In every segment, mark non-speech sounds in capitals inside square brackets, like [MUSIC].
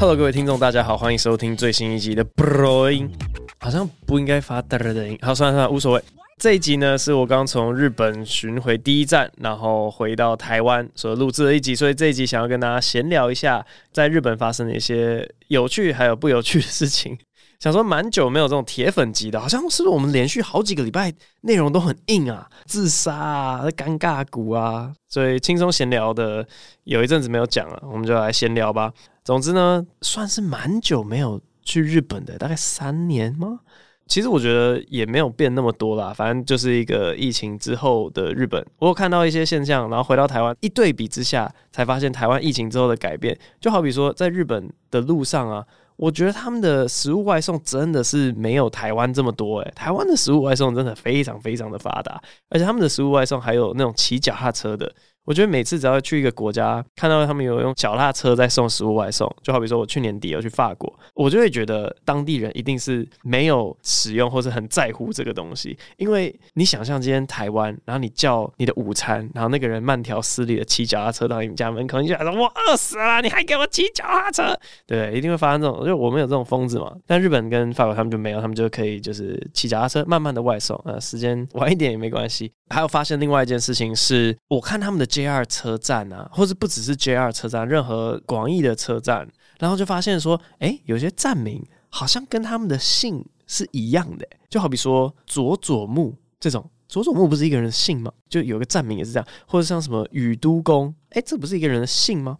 Hello，各位听众，大家好，欢迎收听最新一集的 Bro 音，好像不应该发嘚的音，好，算了算了，无所谓。这一集呢，是我刚从日本巡回第一站，然后回到台湾所录制的一集，所以这一集想要跟大家闲聊一下，在日本发生的一些有趣还有不有趣的事情。想说蛮久没有这种铁粉级的，好像是不是我们连续好几个礼拜内容都很硬啊，自杀啊，尴尬股啊，所以轻松闲聊的有一阵子没有讲了，我们就来闲聊吧。总之呢，算是蛮久没有去日本的，大概三年吗？其实我觉得也没有变那么多啦，反正就是一个疫情之后的日本。我有看到一些现象，然后回到台湾一对比之下，才发现台湾疫情之后的改变。就好比说，在日本的路上啊，我觉得他们的食物外送真的是没有台湾这么多诶，台湾的食物外送真的非常非常的发达，而且他们的食物外送还有那种骑脚踏车的。我觉得每次只要去一个国家，看到他们有用脚踏车在送食物外送，就好比说我去年底有去法国，我就会觉得当地人一定是没有使用或者很在乎这个东西。因为你想象今天台湾，然后你叫你的午餐，然后那个人慢条斯理的骑脚踏车到你们家门口，你就想说我饿死了，你还给我骑脚踏车？对，一定会发生这种，就我们有这种疯子嘛。但日本跟法国他们就没有，他们就可以就是骑脚踏车慢慢的外送，呃，时间晚一点也没关系。还有发现另外一件事情是，我看他们的。JR 车站啊，或者不只是 JR 车站，任何广义的车站，然后就发现说，诶，有些站名好像跟他们的姓是一样的，就好比说佐佐木这种，佐佐木不是一个人的姓吗？就有个站名也是这样，或者像什么宇都宫，诶，这不是一个人的姓吗？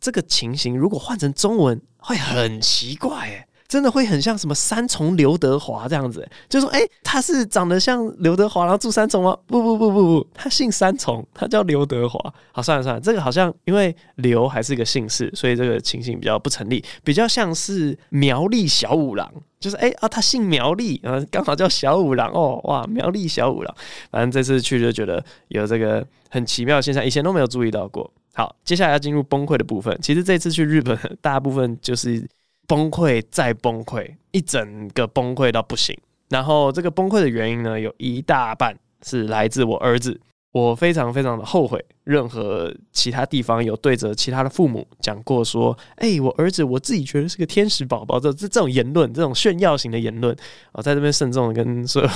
这个情形如果换成中文会很奇怪，诶。真的会很像什么三重刘德华这样子，就说哎、他是长得像刘德华，然后住三重吗？不不不不不，他姓三重，他叫刘德华。好，算了算了，这个好像因为刘还是一个姓氏，所以这个情形比较不成立，比较像是苗栗小五郎，就是哎、啊，他姓苗栗，然后刚好叫小五郎哦，哇，苗栗小五郎。反正这次去就觉得有这个很奇妙的现象，以前都没有注意到过。好，接下来要进入崩溃的部分。其实这次去日本，大部分就是。崩溃再崩溃，一整个崩溃到不行。然后这个崩溃的原因呢，有一大半是来自我儿子。我非常非常的后悔，任何其他地方有对着其他的父母讲过说：“哎、我儿子我自己觉得是个天使宝宝。”这这这种言论，这种炫耀型的言论，我在这边慎重的跟所有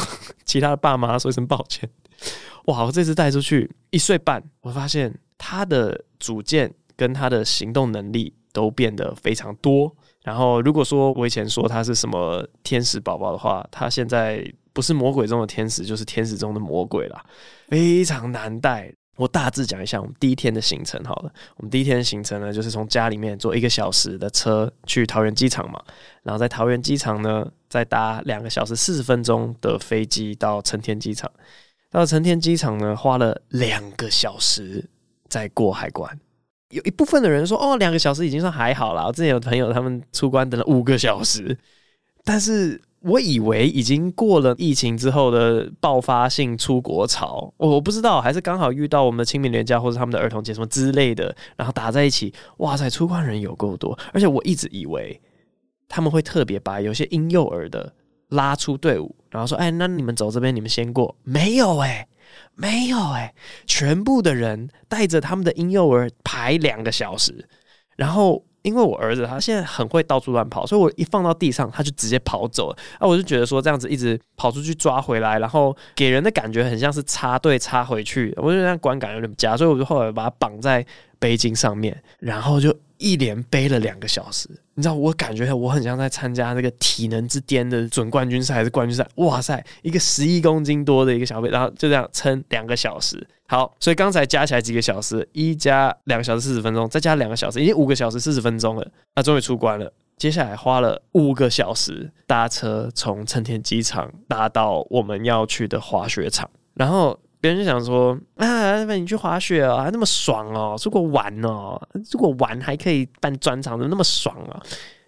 其他的爸妈说一声抱歉。哇，我这次带出去一岁半，我发现他的主见跟他的行动能力都变得非常多。然后，如果说我以前说他是什么天使宝宝的话，他现在不是魔鬼中的天使，就是天使中的魔鬼了，非常难带。我大致讲一下我们第一天的行程好了。我们第一天的行程呢，就是从家里面坐一个小时的车去桃园机场嘛，然后在桃园机场呢，再搭两个小时四十分钟的飞机到成田机场。到成田机场呢，花了两个小时再过海关。有一部分的人说，哦，两个小时已经算还好了。我之前有朋友他们出关等了五个小时，但是我以为已经过了疫情之后的爆发性出国潮，我我不知道，还是刚好遇到我们的清明连假或者他们的儿童节什么之类的，然后打在一起，哇塞，出关人有够多，而且我一直以为他们会特别把有些婴幼儿的拉出队伍，然后说，哎，那你们走这边，你们先过，没有哎、欸。没有哎、全部的人带着他们的婴幼儿排两个小时，然后因为我儿子他现在很会到处乱跑，所以我一放到地上他就直接跑走了。啊，我就觉得说这样子一直跑出去抓回来，然后给人的感觉很像是插队插回去，我就觉得那观感有点假，所以我就后来把他绑在背巾上面，然后就。一连背了两个小时，你知道，我感觉我很像在参加那个体能之巅的准冠军赛还是冠军赛。哇塞，一个十一公斤多的一个小背，然后就这样撑两个小时。好，所以刚才加起来几个小时，一加两个小时四十分钟，再加两个小时，已经五个小时四十分钟了。那终于出关了，接下来花了五个小时搭车从成田机场搭到我们要去的滑雪场，然后。别人就想说啊，那你去滑雪啊，那么爽哦，如果玩哦，如果玩还可以办专场，的那么爽啊？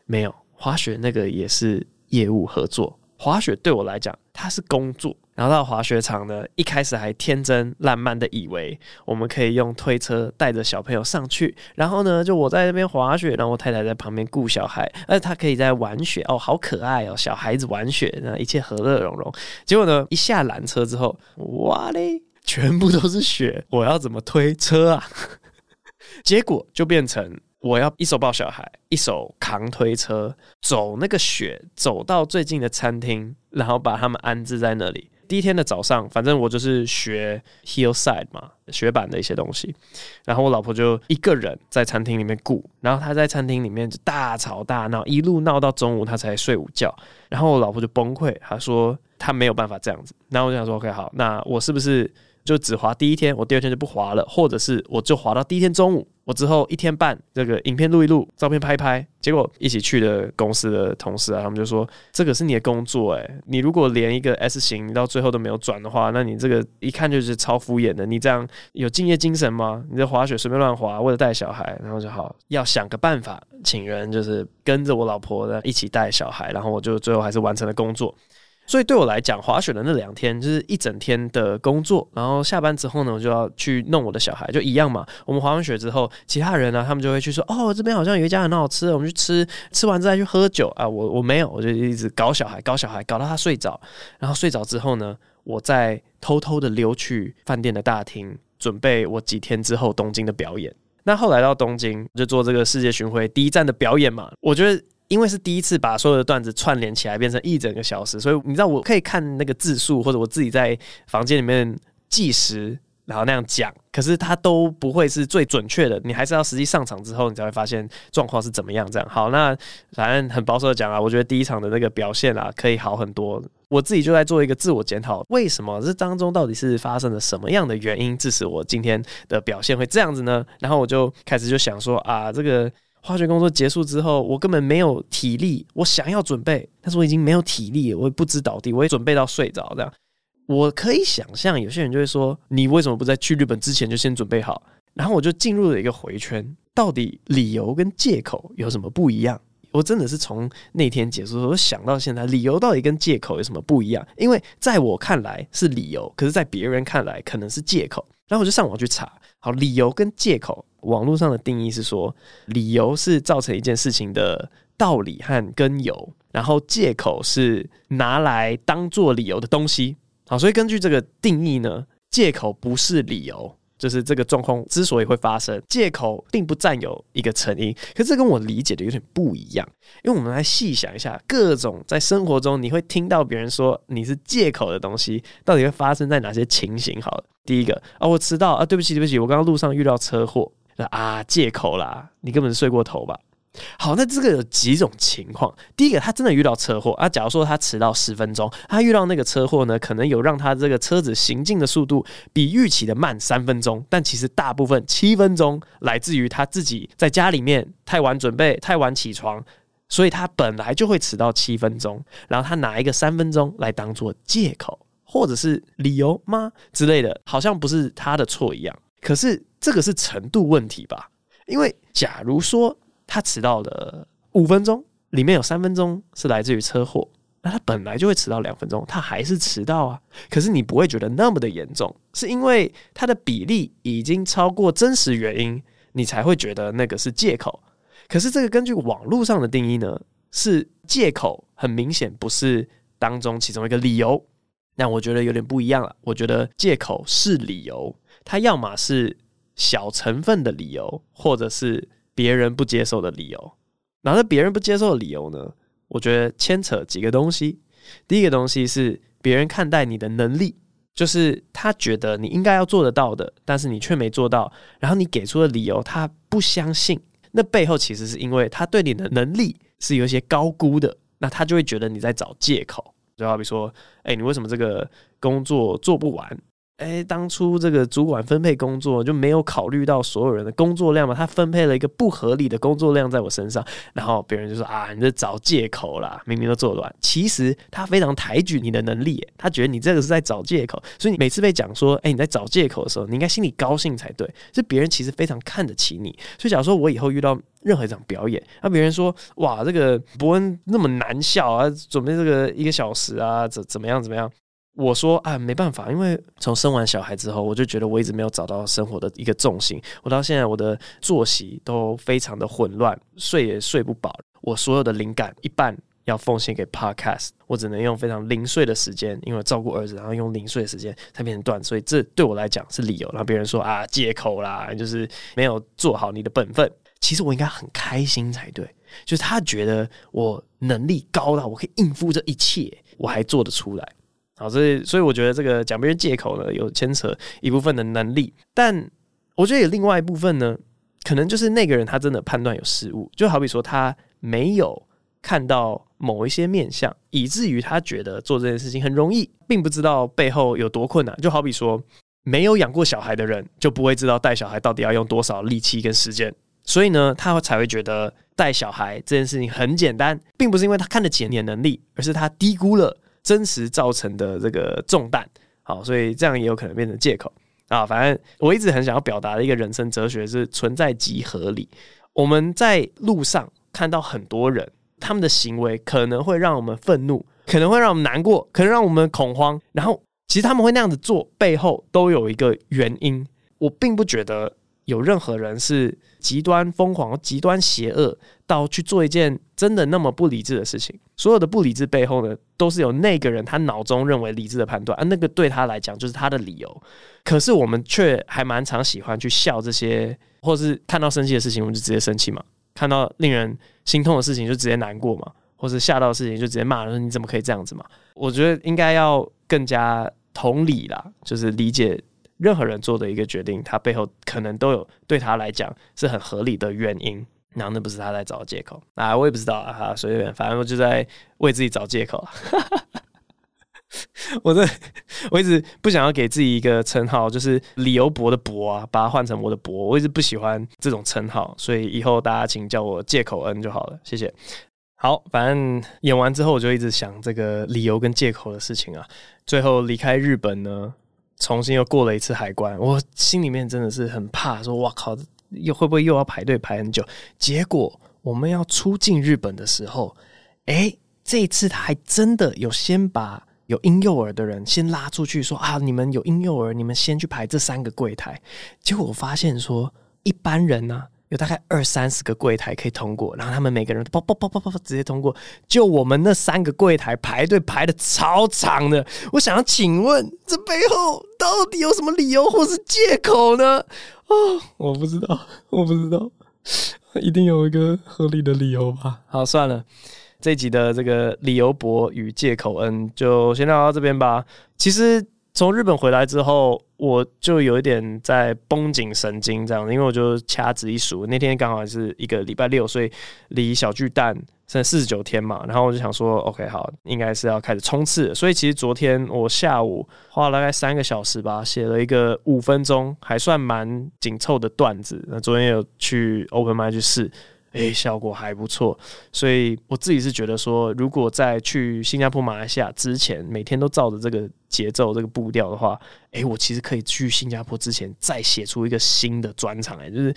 没有，滑雪那个也是业务合作，滑雪对我来讲它是工作。然后到滑雪场呢，一开始还天真烂漫的以为我们可以用推车带着小朋友上去，然后呢，就我在那边滑雪，然后我太太在旁边顾小孩，而他可以在玩雪哦，好可爱哦，小孩子玩雪，那一切和乐融融。结果呢，一下缆车之后，哇嘞！[LAUGHS] 全部都是雪，我要怎么推车啊？结果就变成我要一手抱小孩，一手扛推车，走那个雪，走到最近的餐厅，然后把他们安置在那里。第一天的早上，反正我就是学 hillside 嘛，雪板的一些东西。然后我老婆就一个人在餐厅里面顾，然后她在餐厅里面就大吵大闹，一路闹到中午，她才睡午觉。然后我老婆就崩溃，她说她没有办法这样子。然后我就想说，OK，好，那我是不是？就只滑第一天，我第二天就不滑了，或者是我就滑到第一天中午，我之后一天半这个影片录一录，照片拍一拍，结果一起去的公司的同事啊，他们就说这个是你的工作，诶，你如果连一个 S 型你到最后都没有转的话，那你这个一看就是超敷衍的，你这样有敬业精神吗？你在滑雪随便乱滑，为了带小孩，然后就好要想个办法，请人就是跟着我老婆的一起带小孩，然后我就最后还是完成了工作。所以对我来讲，滑雪的那两天就是一整天的工作，然后下班之后呢，我就要去弄我的小孩，就一样嘛。我们滑完雪之后，其他人呢、他们就会去说：“哦，这边好像有一家很好吃，我们去吃。”吃完再去喝酒啊。我我没有，我就一直搞小孩，搞小孩，搞到他睡着。然后睡着之后呢，我再偷偷的溜去饭店的大厅，准备我几天之后东京的表演。那后来到东京就做这个世界巡回第一站的表演嘛，我觉得。因为是第一次把所有的段子串联起来变成一整个小时，所以你知道我可以看那个字数，或者我自己在房间里面计时，然后那样讲，可是它都不会是最准确的。你还是要实际上场之后，你才会发现状况是怎么样。这样好，那反正很保守的讲啊，我觉得第一场的那个表现啊，可以好很多。我自己就在做一个自我检讨，为什么这当中到底是发生了什么样的原因，致使我今天的表现会这样子呢？然后我就开始就想说啊，这个。化学工作结束之后，我根本没有体力。我想要准备，但是我已经没有体力，我也不知倒地，我也准备到睡着这样。我可以想象，有些人就会说：“你为什么不在去日本之前就先准备好？”然后我就进入了一个回圈。到底理由跟借口有什么不一样？我真的是从那天结束，我想到现在，理由到底跟借口有什么不一样？因为在我看来是理由，可是在别人看来可能是借口。然后我就上网去查，好，理由跟借口。网络上的定义是说，理由是造成一件事情的道理和根由，然后借口是拿来当做理由的东西。好，所以根据这个定义呢，借口不是理由，就是这个状况之所以会发生，借口并不占有一个成因。可这跟我理解的有点不一样，因为我们来细想一下，各种在生活中你会听到别人说你是借口的东西，到底会发生在哪些情形？好，第一个啊，我迟到啊，对不起，对不起，我刚刚路上遇到车祸。啊，借口啦！你根本睡过头吧？好，那这个有几种情况。第一个，他真的遇到车祸啊。假如说他迟到十分钟，他遇到那个车祸呢，可能有让他这个车子行进的速度比预期的慢三分钟，但其实大部分七分钟来自于他自己在家里面太晚准备、太晚起床，所以他本来就会迟到七分钟。然后他拿一个三分钟来当做借口或者是理由吗之类的，好像不是他的错一样。可是。这个是程度问题吧？因为假如说他迟到了五分钟，里面有三分钟是来自于车祸，那他本来就会迟到两分钟，他还是迟到啊。可是你不会觉得那么的严重，是因为他的比例已经超过真实原因，你才会觉得那个是借口。可是这个根据网络上的定义呢，是借口，很明显不是当中其中一个理由。那我觉得有点不一样了。我觉得借口是理由，他要么是。小成分的理由，或者是别人不接受的理由。然后别人不接受的理由呢？我觉得牵扯几个东西。第一个东西是别人看待你的能力，就是他觉得你应该要做得到的，但是你却没做到。然后你给出的理由，他不相信。那背后其实是因为他对你的能力是有一些高估的，那他就会觉得你在找借口。就好比说，哎，你为什么这个工作做不完？哎，当初这个主管分配工作就没有考虑到所有人的工作量嘛？他分配了一个不合理的工作量在我身上，然后别人就说啊，你在找借口啦，明明都做得完。其实他非常抬举你的能力，他觉得你这个是在找借口。所以你每次被讲说，哎，你在找借口的时候，你应该心里高兴才对。是别人其实非常看得起你。所以假如说我以后遇到任何一场表演，那别人说哇，这个伯恩那么难笑啊，准备这个一个小时啊，怎怎么样怎么样？我说啊，没办法，因为从生完小孩之后，我就觉得我一直没有找到生活的一个重心。我到现在我的作息都非常的混乱，睡也睡不饱。我所有的灵感一半要奉献给 Podcast，我只能用非常零碎的时间，因为照顾儿子，然后用零碎的时间才变成段，所以这对我来讲是理由。然后别人说啊，借口啦，就是没有做好你的本分。其实我应该很开心才对，就是他觉得我能力高到我可以应付这一切，我还做得出来。好，所以所以我觉得这个讲别人借口呢，有牵扯一部分的能力，但我觉得有另外一部分呢，可能就是那个人他真的判断有失误，就好比说他没有看到某一些面相，以至于他觉得做这件事情很容易，并不知道背后有多困难。就好比说没有养过小孩的人，就不会知道带小孩到底要用多少力气跟时间，所以呢，他才会觉得带小孩这件事情很简单，并不是因为他看得起你的能力，而是他低估了。真实造成的这个重担，好，所以这样也有可能变成借口啊。反正我一直很想要表达的一个人生哲学是存在即合理。我们在路上看到很多人，他们的行为可能会让我们愤怒，可能会让我们难过，可能让我们恐慌。然后，其实他们会那样子做，背后都有一个原因。我并不觉得有任何人是极端疯狂、极端邪恶到去做一件真的那么不理智的事情。所有的不理智背后呢，都是有那个人他脑中认为理智的判断，而那个对他来讲就是他的理由。可是我们却还蛮常喜欢去笑这些，或是看到生气的事情，我们就直接生气嘛；看到令人心痛的事情，就直接难过嘛；或是吓到的事情，就直接骂说你怎么可以这样子嘛？我觉得应该要更加同理啦，就是理解。任何人做的一个决定，他背后可能都有对他来讲是很合理的原因，然后那不是他在找借口啊，我也不知道啊，哈，随便，反正我就在为自己找借口。[LAUGHS] 我这我一直不想要给自己一个称号，就是理由博的博啊，把它换成我的博，我一直不喜欢这种称号，所以以后大家请叫我借口恩就好了，谢谢。好，反正演完之后我就一直想这个理由跟借口的事情啊，最后离开日本呢。重新又过了一次海关，我心里面真的是很怕，说哇靠，又会不会又要排队排很久？结果我们要出境日本的时候，诶，这一次他还真的有先把有婴幼儿的人先拉出去，说啊，你们有婴幼儿，你们先去排这三个柜台。结果我发现说，一般人呢、有大概二三十个柜台可以通过，然后他们每个人都啵啵啵啵啵直接通过，就我们那三个柜台排队排的超长的。我想要请问，这背后到底有什么理由或是借口呢？哦，我不知道，我不知道，一定有一个合理的理由吧。好，算了，这集的这个理由博与借口恩就先聊到这边吧。其实。从日本回来之后，我就有一点在绷紧神经这样，因为我就掐指一数，那天刚好是一个礼拜六，所以离小巨蛋剩四十九天嘛。然后我就想说，OK，好，应该是要开始冲刺。所以其实昨天我下午花了大概三个小时吧，写了一个五分钟还算蛮紧凑的段子。那昨天有去 Open Mic 去试。诶、欸，效果还不错，所以我自己是觉得说，如果在去新加坡、马来西亚之前，每天都照着这个节奏、这个步调的话，诶、欸，我其实可以去新加坡之前再写出一个新的专场，来，就是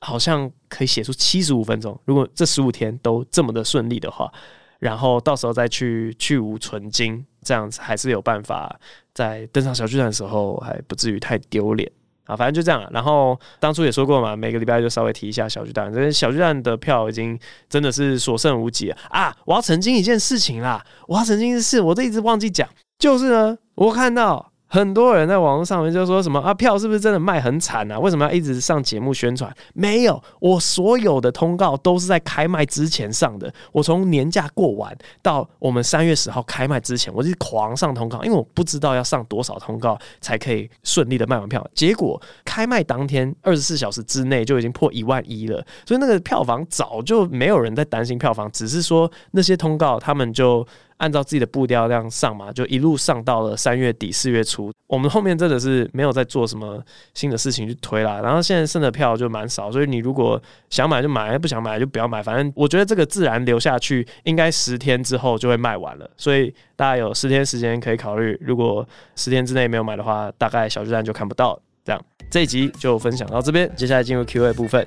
好像可以写出七十五分钟。如果这十五天都这么的顺利的话，然后到时候再去去无存菁，这样子还是有办法在登上小巨蛋的时候还不至于太丢脸。啊，反正就这样了。然后当初也说过嘛，每个礼拜就稍微提一下小巨蛋。这些小巨蛋的票已经真的是所剩无几了啊！我要澄清一件事情啦，我要澄清的事，我都一直忘记讲，就是呢，我看到。很多人在网络上面就说什么啊，票是不是真的卖很惨啊？为什么要一直上节目宣传？没有，我所有的通告都是在开卖之前上的。我从年假过完到我们三月十号开卖之前，我是狂上通告，因为我不知道要上多少通告才可以顺利的卖完票。结果开卖当天二十四小时之内就已经破一万一了，所以那个票房早就没有人在担心票房，只是说那些通告他们就。按照自己的步调这样上嘛，就一路上到了三月底四月初。我们后面真的是没有在做什么新的事情去推啦。然后现在剩的票就蛮少，所以你如果想买就买，不想买就不要买。反正我觉得这个自然流下去，应该十天之后就会卖完了。所以大家有十天时间可以考虑。如果十天之内没有买的话，大概小巨蛋就看不到。这样这一集就分享到这边，接下来进入 Q&A 部分。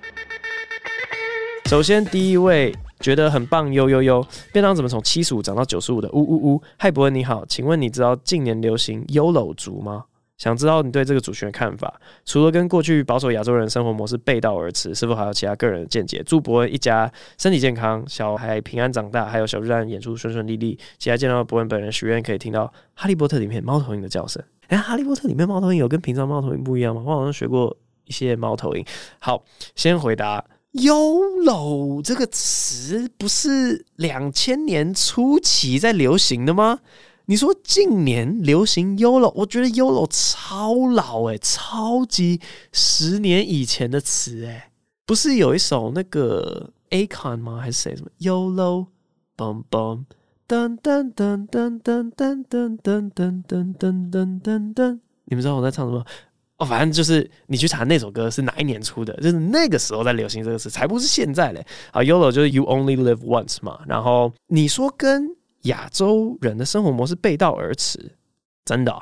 首先第一位。觉得很棒，呦呦呦！便当怎么从七十五涨到九十五的？呜呜呜！嗨，博恩你好，请问你知道近年流行 YOLO 族吗想知道你对这个族群的看法。除了跟过去保守亚洲人生活模式背道而驰，是否还有其他个人的见解？祝伯恩一家身体健康，小孩平安长大，还有小巨蛋演出顺顺利利。期待见到伯恩本人，许愿可以听到《哈利波特》里面猫头鹰的叫声。哎，《哈利波特》里面猫头鹰有跟平常猫头鹰不一样吗？我好像学过一些猫头鹰。好，先回答 “YOLO” 这个词，不是两千年初期在流行的吗？你说近年流行 YOLO，我觉得 YOLO 超老诶、超级十年以前的词诶、不是有一首那个 Akon 吗？还是谁什么 YOLO，bum bum，噔噔噔噔噔噔噔噔噔噔噔噔噔，你们知道我在唱什么？哦，反正就是你去查那首歌是哪一年出的，就是那个时候在流行这个词，才不是现在嘞。啊，YOLO 就是 You Only Live Once 嘛，然后你说跟。亚洲人的生活模式背道而驰，真的，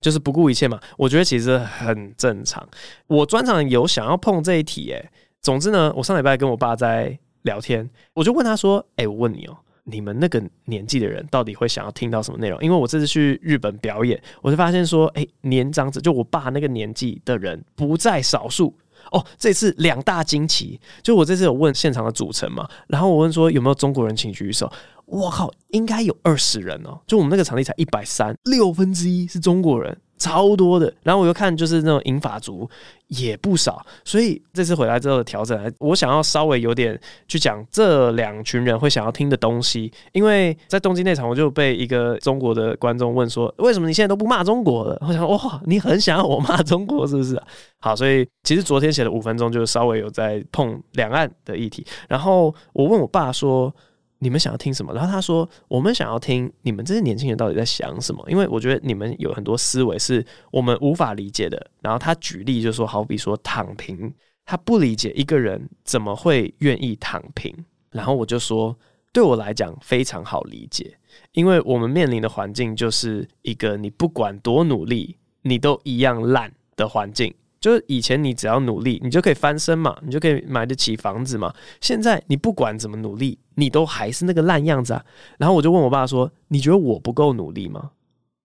就是不顾一切嘛？我觉得其实很正常。我专场有想要碰这一题，诶，总之呢，我上礼拜跟我爸在聊天，我就问他说：“诶，我问你哦，你们那个年纪的人到底会想要听到什么内容？”因为我这次去日本表演，我就发现说：“诶，年长者就我爸那个年纪的人不在少数哦。”这次两大惊奇，就我这次有问现场的组成嘛，然后我问说有没有中国人，请举手。我靠，应该有二十人哦！就我们那个场地才一百三，六分之一是中国人，超多的。然后我又看，就是那种银发族也不少。所以这次回来之后的调整，我想要稍微有点去讲这两群人会想要听的东西。因为在东京那场，我就被一个中国的观众问说：“为什么你现在都不骂中国了？”我想，哇，你很想要我骂中国是不是？好，所以其实昨天写的五分钟，就稍微有在碰两岸的议题。然后我问我爸说。你们想要听什么？然后他说：“我们想要听你们这些年轻人到底在想什么？因为我觉得你们有很多思维是我们无法理解的。”然后他举例就说：“好比说躺平，他不理解一个人怎么会愿意躺平。”然后我就说：“对我来讲非常好理解，因为我们面临的环境就是一个你不管多努力，你都一样烂的环境。”就是以前你只要努力，你就可以翻身嘛，你就可以买得起房子嘛。现在你不管怎么努力，你都还是那个烂样子啊。然后我就问我爸说：“你觉得我不够努力吗？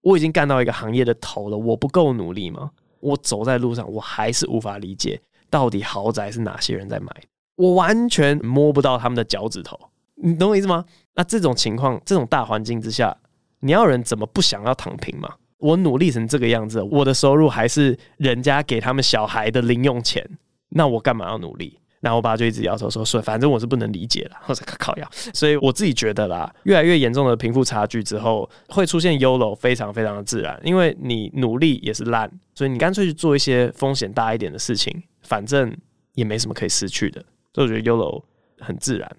我已经干到一个行业的头了，我不够努力吗？我走在路上，我还是无法理解到底豪宅是哪些人在买，我完全摸不到他们的脚趾头。你懂我意思吗？那这种情况，这种大环境之下，你要人怎么不想要躺平嘛？”我努力成这个样子，我的收入还是人家给他们小孩的零用钱，那我干嘛要努力？然后我爸就一直摇头说：“说反正我是不能理解了。[LAUGHS] ”或者靠腰，所以我自己觉得啦，越来越严重的贫富差距之后，会出现 YOLO，非常非常的自然，因为你努力也是烂，所以你干脆去做一些风险大一点的事情，反正也没什么可以失去的，所以我觉得 YOLO 很自然。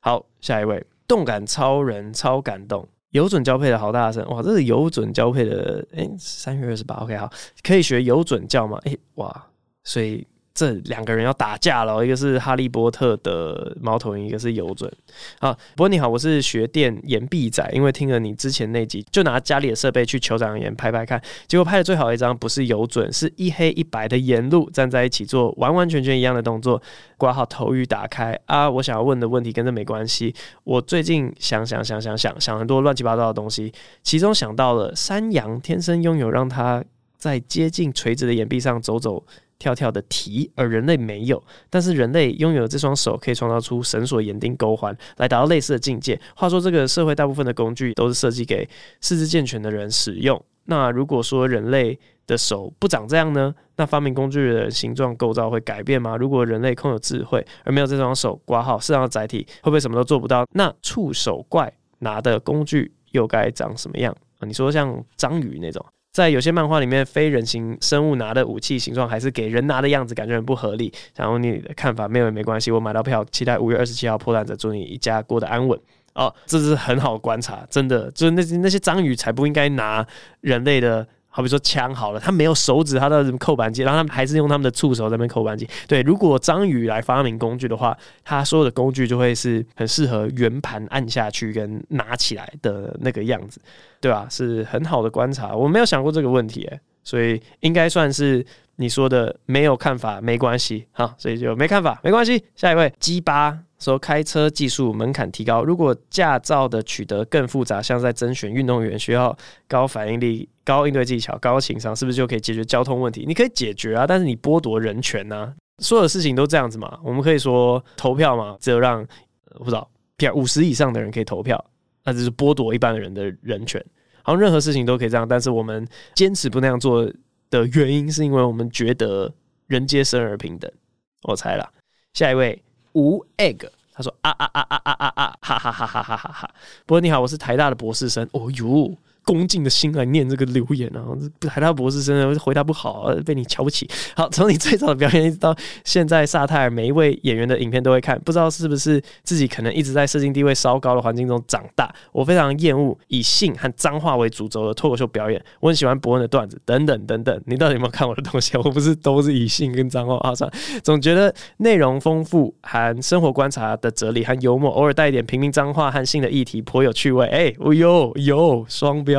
好，下一位，动感超人超感动。有准交配的好大声哇！这是有准交配的，哎、欸，三月二十八，OK，好，可以学有准叫吗？诶、哇，所以。这两个人要打架了，一个是哈利波特的猫头鹰，一个是有准。好，不过你好，我是学电岩壁仔，因为听了你之前那集，就拿家里的设备去酋长岩拍拍看，结果拍的最好一张不是有准，是一黑一白的沿路站在一起做完完全全一样的动作，挂号头语打开啊！我想要问的问题跟这没关系，我最近想想想想想想很多乱七八糟的东西，其中想到了山羊天生拥有让它在接近垂直的岩壁上走走。跳跳的蹄，而人类没有。但是人类拥有这双手，可以创造出绳索、眼钉、钩环，来达到类似的境界。话说，这个社会大部分的工具都是设计给四肢健全的人使用。那如果说人类的手不长这样呢？那发明工具的形状构造会改变吗？如果人类空有智慧，而没有这双手挂号适当的载体，会不会什么都做不到？那触手怪拿的工具又该长什么样？你说像章鱼那种？在有些漫画里面，非人形生物拿的武器形状还是给人拿的样子，感觉很不合理。然后你的看法没有也没关系，我买到票，期待五月二十七号破烂者，祝你一家过得安稳。哦，这是很好观察，真的，就是那那些章鱼才不应该拿人类的。好比说枪好了，他没有手指，他的什么扣扳机，然后他们还是用他们的触手在那边扣扳机。对，如果章鱼来发明工具的话，他所有的工具就会是很适合圆盘按下去跟拿起来的那个样子，对吧？是很好的观察，我没有想过这个问题，诶，所以应该算是你说的没有看法没关系，好，所以就没看法没关系。下一位鸡巴说开车技术门槛提高，如果驾照的取得更复杂，像在甄选运动员需要高反应力、高应对技巧、高情商，是不是就可以解决交通问题？你可以解决啊，但是你剥夺人权啊，所有的事情都这样子嘛。我们可以说投票嘛，只有让不知道，五十以上的人可以投票，那就是剥夺一般的人的人权。好像任何事情都可以这样，但是我们坚持不那样做的原因，是因为我们觉得人皆生而平等。我猜啦，下一位无 egg，他说啊啊啊啊啊啊啊，哈哈哈哈哈哈哈。不过你好，我是台大的博士生。哦呦。恭敬的心来念这个留言啊，海大博士真的回答不好，被你瞧不起。好，从你最早的表演一直到现在，萨泰尔每一位演员的影片都会看，不知道是不是自己可能一直在社经地位稍高的环境中长大。我非常厌恶以性和脏话为主轴的脱口秀表演，我很喜欢博恩的段子等等等等。你到底有没有看我的东西？我不是都是以性跟脏话啊？算总觉得内容丰富，含生活观察的哲理和幽默，偶尔带一点平民脏话和性的议题，颇有趣味。哎、欸，哦呦呦，双标。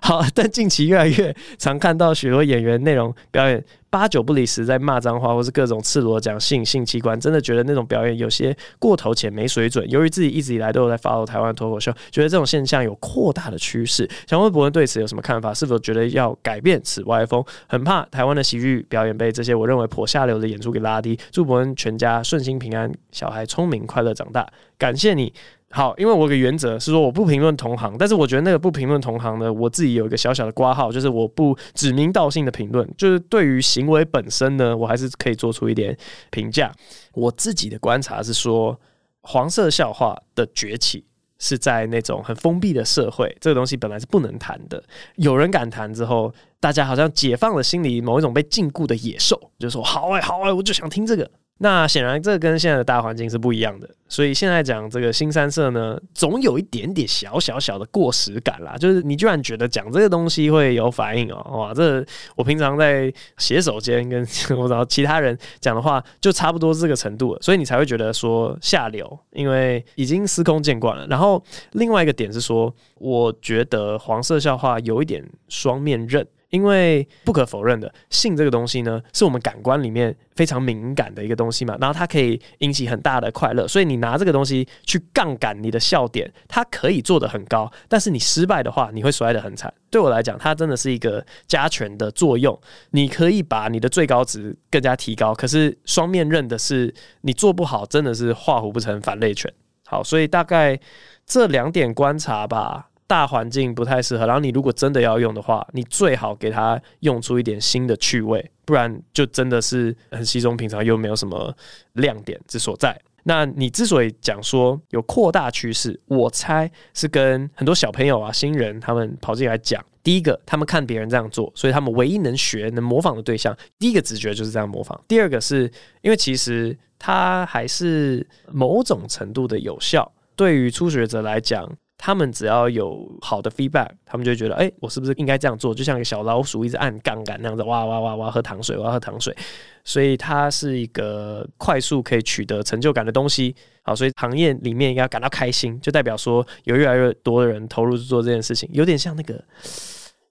好，[LAUGHS] 但近期越来越常看到许多演员内容表演八九不离十，在骂脏话或是各种赤裸讲性性器官，真的觉得那种表演有些过头且没水准。由于自己一直以来都有在 follow 台湾脱口秀，觉得这种现象有扩大的趋势。想问博恩对此有什么看法？是否觉得要改变此歪风？很怕台湾的喜剧表演被这些我认为颇下流的演出给拉低。祝博恩全家顺心平安，小孩聪明快乐长大。感谢你。好，因为我有个原则是说我不评论同行，但是我觉得那个不评论同行呢，我自己有一个小小的挂号，就是我不指名道姓的评论，就是对于行为本身呢，我还是可以做出一点评价。我自己的观察是说，黄色笑话的崛起是在那种很封闭的社会，这个东西本来是不能谈的，有人敢谈之后，大家好像解放了心里某一种被禁锢的野兽，就说好哎、好哎、我就想听这个。那显然，这跟现在的大环境是不一样的，所以现在讲这个新三色呢，总有一点点小小小的过时感啦。就是你居然觉得讲这个东西会有反应哦，哇，这我平常在写手间跟 [LAUGHS] 我找其他人讲的话，就差不多这个程度了，所以你才会觉得说下流，因为已经司空见惯了。然后另外一个点是说，我觉得黄色笑话有一点双面刃。因为不可否认的，性这个东西呢，是我们感官里面非常敏感的一个东西嘛，然后它可以引起很大的快乐，所以你拿这个东西去杠杆你的笑点，它可以做得很高，但是你失败的话，你会摔得很惨。对我来讲，它真的是一个加权的作用，你可以把你的最高值更加提高，可是双面刃的是，你做不好，真的是画虎不成反类犬。好，所以大概这两点观察吧。大环境不太适合，然后你如果真的要用的话，你最好给它用出一点新的趣味，不然就真的是很稀松平常，又没有什么亮点之所在。那你之所以讲说有扩大趋势，我猜是跟很多小朋友啊、新人他们跑进来讲，第一个，他们看别人这样做，所以他们唯一能学、能模仿的对象，第一个直觉就是这样模仿。第二个是因为其实它还是某种程度的有效，对于初学者来讲。他们只要有好的 feedback，他们就会觉得，哎、我是不是应该这样做？就像一个小老鼠一直按杠杆那样子，哇哇哇哇，喝糖水，我要喝糖水。所以它是一个快速可以取得成就感的东西。好，所以行业里面应该感到开心，就代表说有越来越多的人投入去做这件事情。有点像那个，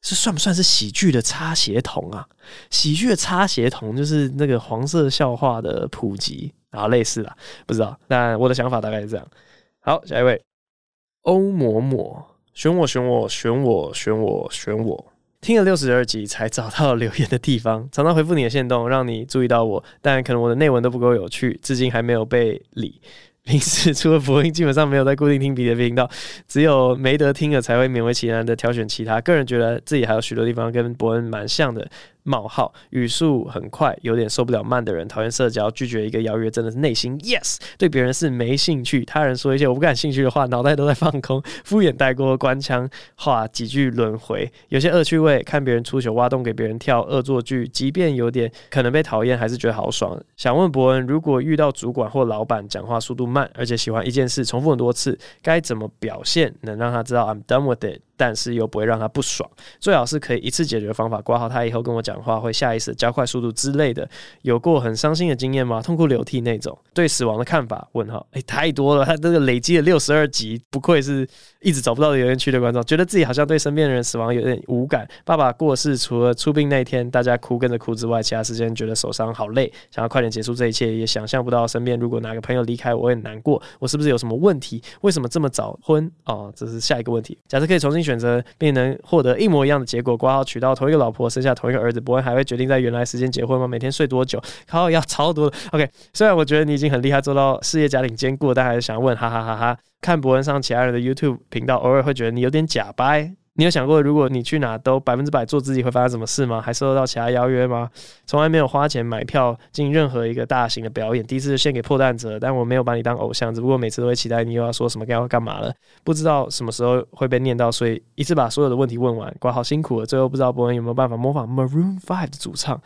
是算不算是喜剧的擦鞋童啊？喜剧的擦鞋童就是那个黄色笑话的普及，然后类似啦，不知道。但我的想法大概是这样。好，下一位。欧嬷嬷，选我选我选我选我选我，听了六十二集才找到留言的地方，常常回复你的线动，让你注意到我，但可能我的内文都不够有趣，至今还没有被理。[LAUGHS] 平时除了播音，基本上没有在固定听别的频道，只有没得听了才会勉为其难的挑选其他。个人觉得自己还有许多地方跟博恩蛮像的。冒号语速很快，有点受不了慢的人，讨厌社交，拒绝一个邀约，真的是内心 yes，对别人是没兴趣。他人说一些我不感兴趣的话，脑袋都在放空，敷衍带过，官腔话几句轮回，有些恶趣味。看别人出糗，挖洞给别人跳，恶作剧，即便有点可能被讨厌，还是觉得好爽。想问伯恩，如果遇到主管或老板讲话速度慢，而且喜欢一件事重复很多次，该怎么表现能让他知道 I'm done with it？但是又不会让他不爽，最好是可以一次解决方法。挂号他以后跟我讲话会下意识加快速度之类的，有过很伤心的经验吗？痛哭流涕那种？对死亡的看法？问号？哎、太多了，他这个累积了六十二集，不愧是一直找不到留言区的观众，觉得自己好像对身边的人死亡有点无感。爸爸过世，除了出殡那天大家哭跟着哭之外，其他时间觉得手伤好累，想要快点结束这一切，也想象不到身边如果哪个朋友离开，我会很难过。我是不是有什么问题？为什么这么早婚？哦，这是下一个问题。假设可以重新选择，并能获得一模一样的结果，挂号娶到同一个老婆，生下同一个儿子，不会还会决定在原来时间结婚吗？每天睡多久？靠，要超多。OK，虽然我觉得你已经很厉害，做到事业家庭兼顾，但还是想问，哈哈哈哈！看伯恩上其他人的 YouTube 频道，偶尔会觉得你有点假掰。你有想过，如果你去哪都百分之百做自己，会发生什么事吗？还收得到其他邀约吗？从来没有花钱买票进任何一个大型的表演，第一次献给破蛋者，但我没有把你当偶像，只不过每次都会期待你又要说什么该要干嘛了，不知道什么时候会被念到，所以一次把所有的问题问完，管好辛苦了。最后不知道伯恩有没有办法模仿 Maroon Five 的主唱。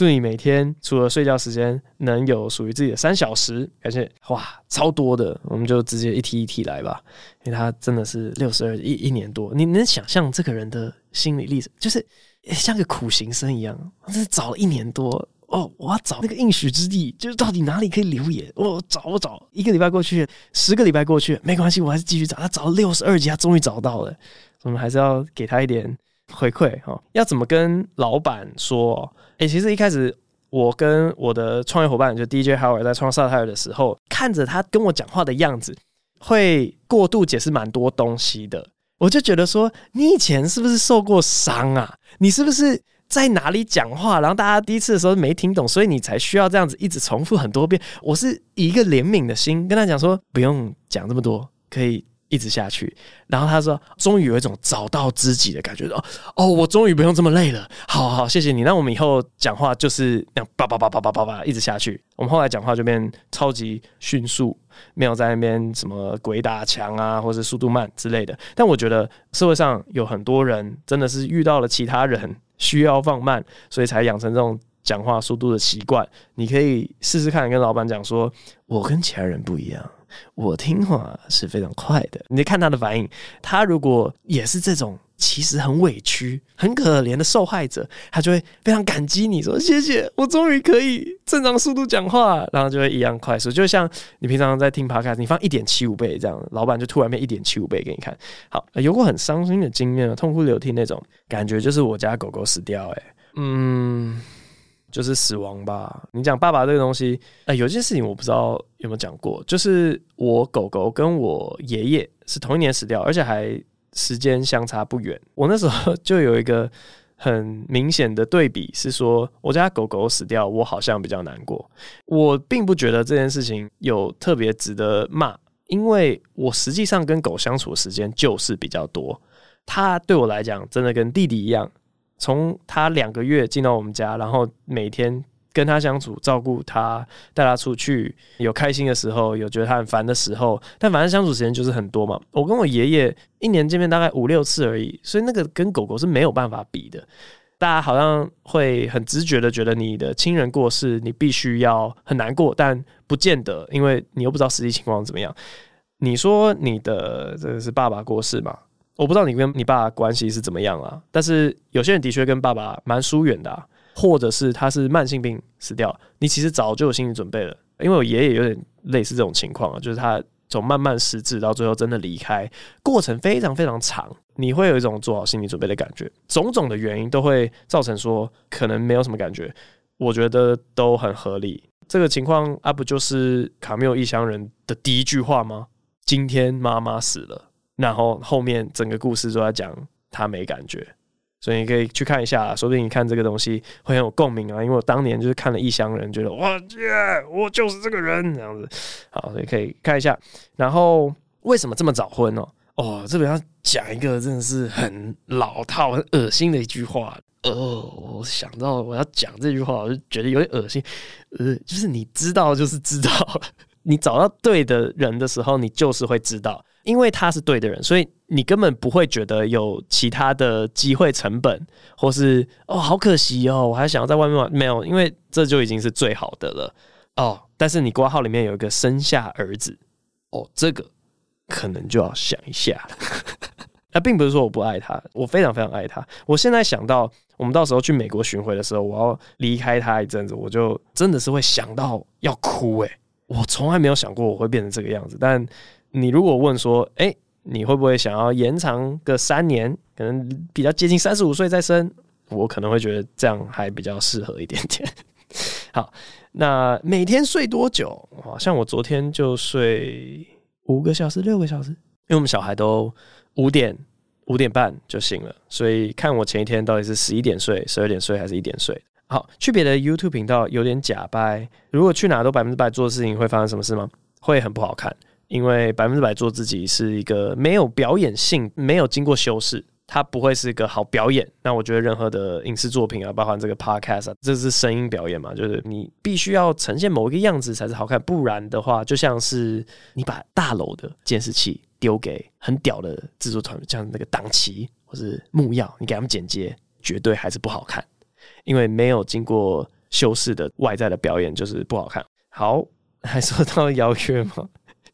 祝你每天除了睡觉时间能有属于自己的三小时，感谢。哇，超多的，我们就直接一题一题来吧，因为他真的是六十二一一年多，你能想象这个人的心理历程，就是像个苦行僧一样，他是找了一年多。哦，我要找那个应许之地，就是到底哪里可以留言，我找我找，一个礼拜过去，十个礼拜过去，没关系，我还是继续找，他找了六十二集，他终于找到了，我们还是要给他一点回馈哈，要怎么跟老板说？诶、其实一开始我跟我的创业伙伴就 DJ Howard 在创萨泰尔的时候，看着他跟我讲话的样子，会过度解释蛮多东西的。我就觉得说，你以前是不是受过伤啊？你是不是在哪里讲话，然后大家第一次的时候没听懂，所以你才需要这样子一直重复很多遍？我是以一个怜悯的心跟他讲说，不用讲这么多，可以。一直下去，然后他说：“终于有一种找到知己的感觉哦哦，我终于不用这么累了。好好，谢谢你。那我们以后讲话就是那样叭叭叭叭叭叭叭一直下去。我们后来讲话就变超级迅速，没有在那边什么鬼打墙啊，或者速度慢之类的。但我觉得社会上有很多人真的是遇到了其他人需要放慢，所以才养成这种讲话速度的习惯。你可以试试看，跟老板讲说：我跟其他人不一样。”我听话是非常快的，你看他的反应。他如果也是这种其实很委屈、很可怜的受害者，他就会非常感激你说谢谢，我终于可以正常速度讲话，然后就会一样快速。[LAUGHS] 就像你平常在听 Podcast，你放一点七五倍这样，老板就突然变一点七五倍给你看。[LAUGHS] 好，有过很伤心的经验，痛哭流涕那种感觉，就是我家狗狗死掉，欸。哎，嗯。就是死亡吧。你讲爸爸这个东西，哎、欸，有件事情我不知道有没有讲过，就是我狗狗跟我爷爷是同一年死掉，而且还时间相差不远。我那时候 [LAUGHS] 就有一个很明显的对比，是说我家狗狗死掉，我好像比较难过。我并不觉得这件事情有特别值得骂，因为我实际上跟狗相处的时间就是比较多。它对我来讲，真的跟弟弟一样。从他两个月进到我们家，然后每天跟他相处，照顾他，带他出去，有开心的时候，有觉得他很烦的时候，但反正相处时间就是很多嘛。我跟我爷爷一年见面大概五六次而已，所以那个跟狗狗是没有办法比的。大家好像会很直觉的觉得你的亲人过世，你必须要很难过，但不见得，因为你又不知道实际情况怎么样。你说你的这个是爸爸过世嘛？我不知道你跟你爸关系是怎么样啊，但是有些人的确跟爸爸蛮疏远的啊，或者是他是慢性病死掉，你其实早就有心理准备了。因为我爷爷有点类似这种情况啊，就是他从慢慢失智到最后真的离开，过程非常非常长，你会有一种做好心理准备的感觉。种种的原因都会造成说可能没有什么感觉，我觉得都很合理。这个情况啊，不就是卡缪异乡人的第一句话吗？今天妈妈死了。然后后面整个故事都在讲他没感觉，所以你可以去看一下，说不定你看这个东西会很有共鸣啊。因为我当年就是看了《异乡人》，觉得哇耶，我就是这个人这样子。好，所以可以看一下。然后为什么这么早婚呢？哦，这边要讲一个真的是很老套、很恶心的一句话。哦，我想到我要讲这句话，我就觉得有点恶心。呃，就是你知道，就是知道，[LAUGHS] 你找到对的人的时候，你就是会知道。因为他是对的人，所以你根本不会觉得有其他的机会成本，或是哦，好可惜哦，我还想要在外面玩，没有，因为这就已经是最好的了哦。但是你挂号里面有一个生下儿子，哦，这个可能就要想一下了。那 [LAUGHS] 并不是说我不爱他，我非常非常爱他。我现在想到我们到时候去美国巡回的时候，我要离开他一阵子，我就真的是会想到要哭诶、欸，我从来没有想过我会变成这个样子。但你如果问说，诶、欸，你会不会想要延长个三年，可能比较接近三十五岁再生？我可能会觉得这样还比较适合一点点。好，那每天睡多久？好像我昨天就睡五个小时、六个小时，因为我们小孩都。五点五点半就醒了，所以看我前一天到底是十一点睡、十二点睡还是一点睡。好，去别的 YouTube 频道有点假掰。如果去哪都百分之百做事情，会发生什么事吗？会很不好看，因为百分之百做自己是一个没有表演性、没有经过修饰，它不会是一个好表演。那我觉得任何的影视作品啊，包含这个 Podcast，这是声音表演嘛，就是你必须要呈现某一个样子才是好看，不然的话，就像是你把大楼的监视器。丢给很屌的制作团队，像那个档期或是木曜，你给他们剪接，绝对还是不好看，因为没有经过修饰的外在的表演就是不好看。好，还说到邀约吗？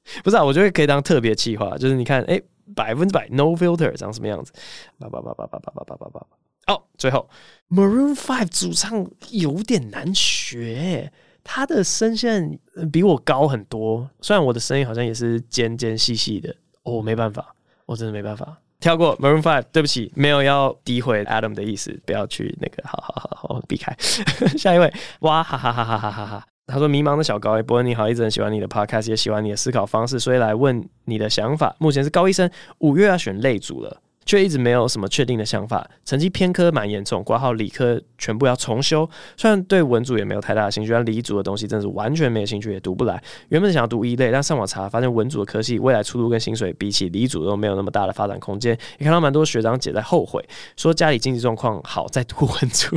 [LAUGHS] 不是啊，我觉得可以当特别企划，就是你看，哎，百分之百 no filter 长什么样子？叭叭叭叭叭叭叭叭叭叭。哦，最后 Maroon Five 主唱有点难学。他的声线比我高很多，虽然我的声音好像也是尖尖细细的。哦、没办法，我真的没办法。跳过 Maroon Five，对不起，没有要诋毁 Adam 的意思，不要去那个，好好好好避开。[LAUGHS] 下一位，哇哈哈哈哈哈哈哈！他说：“迷茫的小高，伯恩你好，一直很喜欢你的 Podcast，也喜欢你的思考方式，所以来问你的想法。目前是高一生，五月要选类组了。”却一直没有什么确定的想法，成绩偏科蛮严重，挂号理科全部要重修。虽然对文组也没有太大的兴趣，但理组的东西真是完全没有兴趣，也读不来。原本想要读一类，但上网查发现文组的科系未来出路跟薪水比起理组都没有那么大的发展空间。也看到蛮多学长姐在后悔，说家里经济状况好，再读文组。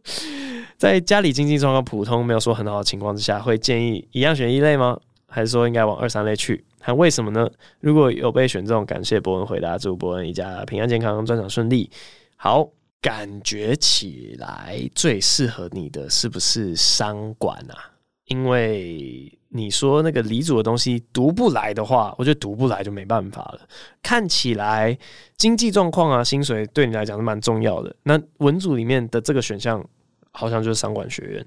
[LAUGHS] 在家里经济状况普通，没有说很好的情况之下，会建议一样选一类吗？还是说应该往二三类去？还为什么呢？如果有被选中，感谢博文回答，祝博文一家平安健康，专场顺利。好，感觉起来最适合你的是不是商管啊？因为你说那个理组的东西读不来的话，我觉得读不来就没办法了。看起来经济状况啊，薪水对你来讲是蛮重要的。那文组里面的这个选项好像就是商管学院，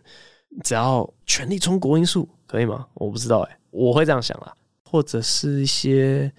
只要全力冲国英数可以吗？我不知道哎、我会这样想啦。或者是一些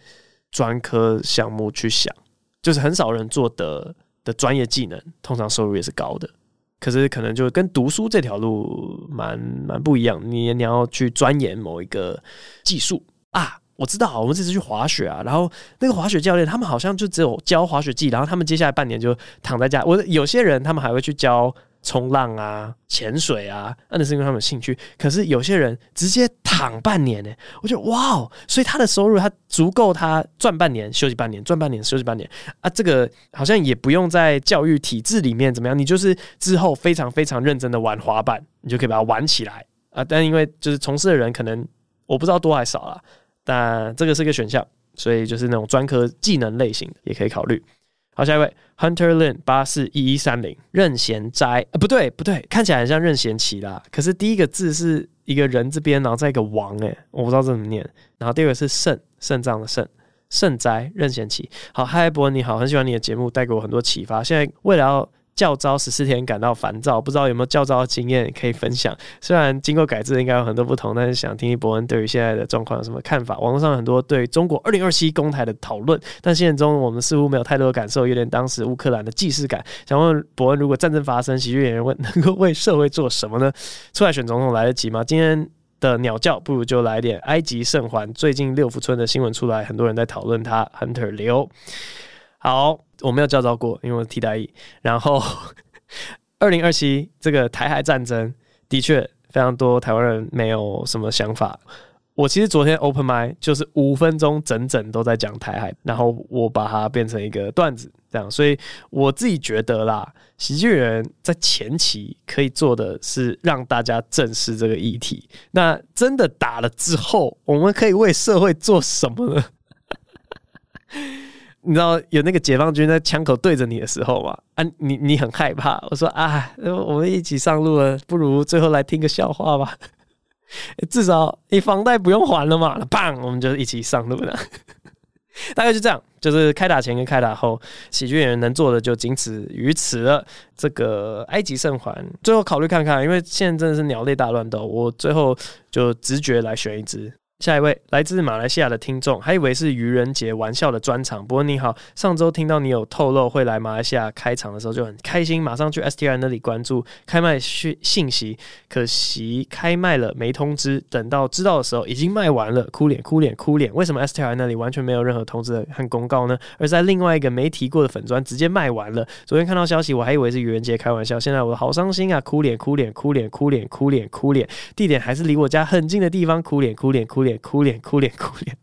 专科项目去想，就是很少人做的的专业技能，通常收入也是高的。可是可能就跟读书这条路蛮蛮不一样，你你要去钻研某一个技术啊。我知道，我们这次去滑雪啊，然后那个滑雪教练他们好像就只有教滑雪技，然后他们接下来半年就躺在家。我有些人他们还会去教。冲浪啊，潜水啊，那是因为他们有兴趣。可是有些人直接躺半年呢，我觉得哇哦，所以他的收入他足够他赚半年休息半年，赚半年休息半年啊，这个好像也不用在教育体制里面怎么样，你就是之后非常非常认真的玩滑板，你就可以把它玩起来啊。但因为就是从事的人可能我不知道多还少啦，但这个是个选项，所以就是那种专科技能类型的也可以考虑。好，下一位 Hunter Lin 八四一一三零任贤斋，呃，不对不对，看起来很像任贤齐啦。可是第一个字是一个人字边，然后再一个王，哎，我不知道怎么念。然后第二个是肾肾脏的肾肾斋任贤齐。好，嗨，伯恩你好，很喜欢你的节目，带给我很多启发。现在为了要教招十四天感到烦躁，不知道有没有教招的经验可以分享？虽然经过改制，应该有很多不同，但是想听听伯恩对于现在的状况有什么看法？网络上很多对中国二零二七公台的讨论，但现实中我们似乎没有太多的感受，有点当时乌克兰的既视感。想问伯恩，如果战争发生，喜剧演员问能够为社会做什么呢？出来选总统来得及吗？今天的鸟叫，不如就来点埃及圣环。最近六福村的新闻出来，很多人在讨论他。Hunter 刘，好，我没有教招过，因为我替代役。然后。[LAUGHS] 二零二七这个台海战争的确非常多台湾人没有什么想法。我其实昨天 open m i 就是五分钟整整都在讲台海，然后我把它变成一个段子这样。所以我自己觉得啦，喜剧人在前期可以做的是让大家正视这个议题。那真的打了之后，我们可以为社会做什么呢？你知道有那个解放军在枪口对着你的时候吗？啊，你你很害怕。我说啊，我们一起上路了，不如最后来听个笑话吧。[LAUGHS] 至少你房贷不用还了嘛。砰，我们就一起上路了。[LAUGHS] 大概就这样，就是开打前跟开打后，喜剧演员能做的就仅此于此了。这个埃及圣环，最后考虑看看，因为现在真的是鸟类大乱斗，我最后就直觉来选一只。下一位来自马来西亚的听众，还以为是愚人节玩笑的专场。不过你好，上周听到你有透露会来马来西亚开场的时候，就很开心，马上去 STR 那里关注开卖讯信息。可惜开卖了没通知，等到知道的时候已经卖完了，哭脸哭脸哭脸。为什么 STR 那里完全没有任何通知和公告呢？而在另外一个没提过的粉专直接卖完了。昨天看到消息，我还以为是愚人节开玩笑，现在我好伤心啊！哭脸哭脸哭脸哭脸哭脸哭脸，地点还是离我家很近的地方，哭脸哭脸哭脸。哭脸哭脸哭脸，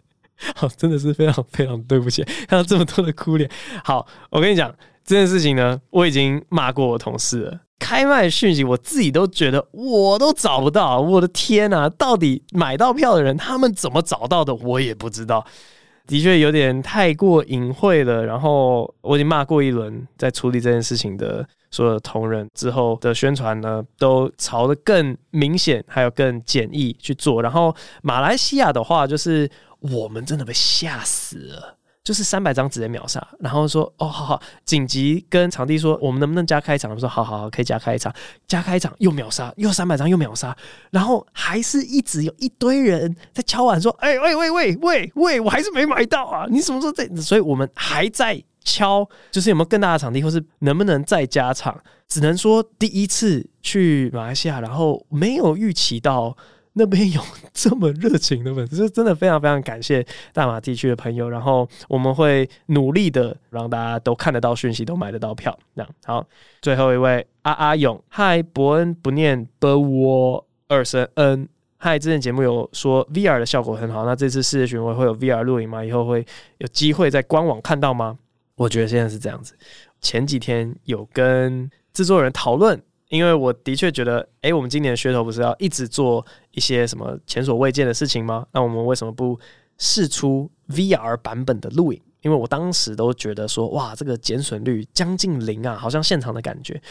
好，真的是非常非常对不起，看到这么多的哭脸。好，我跟你讲这件事情呢，我已经骂过我同事了。开卖讯息，我自己都觉得我都找不到，我的天呐，到底买到票的人他们怎么找到的，我也不知道。的确有点太过隐晦了。然后我已经骂过一轮，在处理这件事情的。所有的同仁之后的宣传呢，都朝得更明显，还有更简易去做。然后马来西亚的话，就是我们真的被吓死了，就是三百张直接秒杀。然后说哦，好好，紧急跟场地说，我们能不能加开场？我说好好好，可以加开一场，加开一场又秒杀，又三百张又秒杀。然后还是一直有一堆人在敲碗说，哎喂喂喂喂喂，我还是没买到啊！你什么时候在？所以我们还在。敲，就是有没有更大的场地，或是能不能再加场？只能说第一次去马来西亚，然后没有预期到那边有这么热情的粉丝，真的非常非常感谢大马地区的朋友。然后我们会努力的让大家都看得到讯息，都买得到票。这样好，最后一位阿阿勇，嗨，伯恩不念 b w 二声 n，嗨，之前节目有说 VR 的效果很好，那这次世界巡回会有 VR 录影吗？以后会有机会在官网看到吗？我觉得现在是这样子。前几天有跟制作人讨论，因为我的确觉得，哎、我们今年的噱头不是要一直做一些什么前所未见的事情吗？那我们为什么不试出 VR 版本的录影？因为我当时都觉得说，哇，这个减损率将近零啊，好像现场的感觉。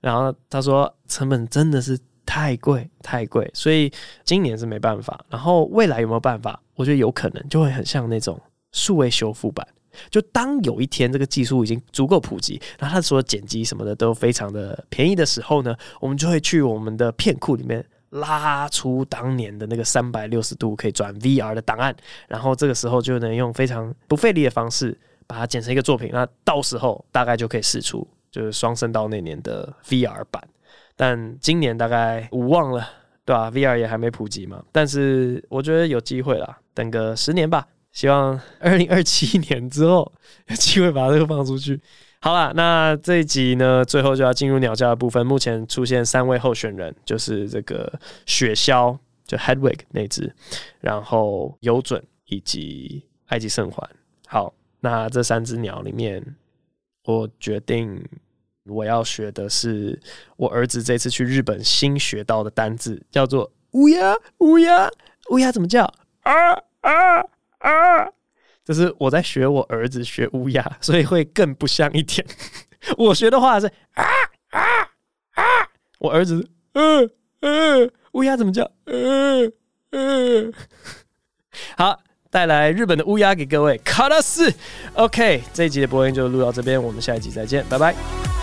然后他说，成本真的是太贵，太贵，所以今年是没办法。然后未来有没有办法？我觉得有可能，就会很像那种数位修复版。就当有一天这个技术已经足够普及，然后它所有剪辑什么的都非常的便宜的时候呢，我们就会去我们的片库里面拉出当年的那个三百六十度可以转 VR 的档案，然后这个时候就能用非常不费力的方式把它剪成一个作品。那到时候大概就可以试出，就是双声道那年的 VR 版。但今年大概无望了，对吧？VR 也还没普及嘛。但是我觉得有机会啦，等个十年吧。希望二零二七年之后有机会把这个放出去。好了，那这一集呢，最后就要进入鸟叫的部分。目前出现三位候选人，就是这个雪鸮，就 Hedwig 那只，然后有准以及埃及圣环。好，那这三只鸟里面，我决定我要学的是我儿子这次去日本新学到的单字，叫做乌鸦。乌鸦，乌鸦怎么叫？啊啊！啊！就是我在学我儿子学乌鸦，所以会更不像一点。[LAUGHS] 我学的话是啊啊啊！我儿子，嗯嗯，乌鸦怎么叫？嗯嗯。好，带来日本的乌鸦给各位。卡拉斯，OK，这一集的播音就录到这边，我们下一集再见，拜拜。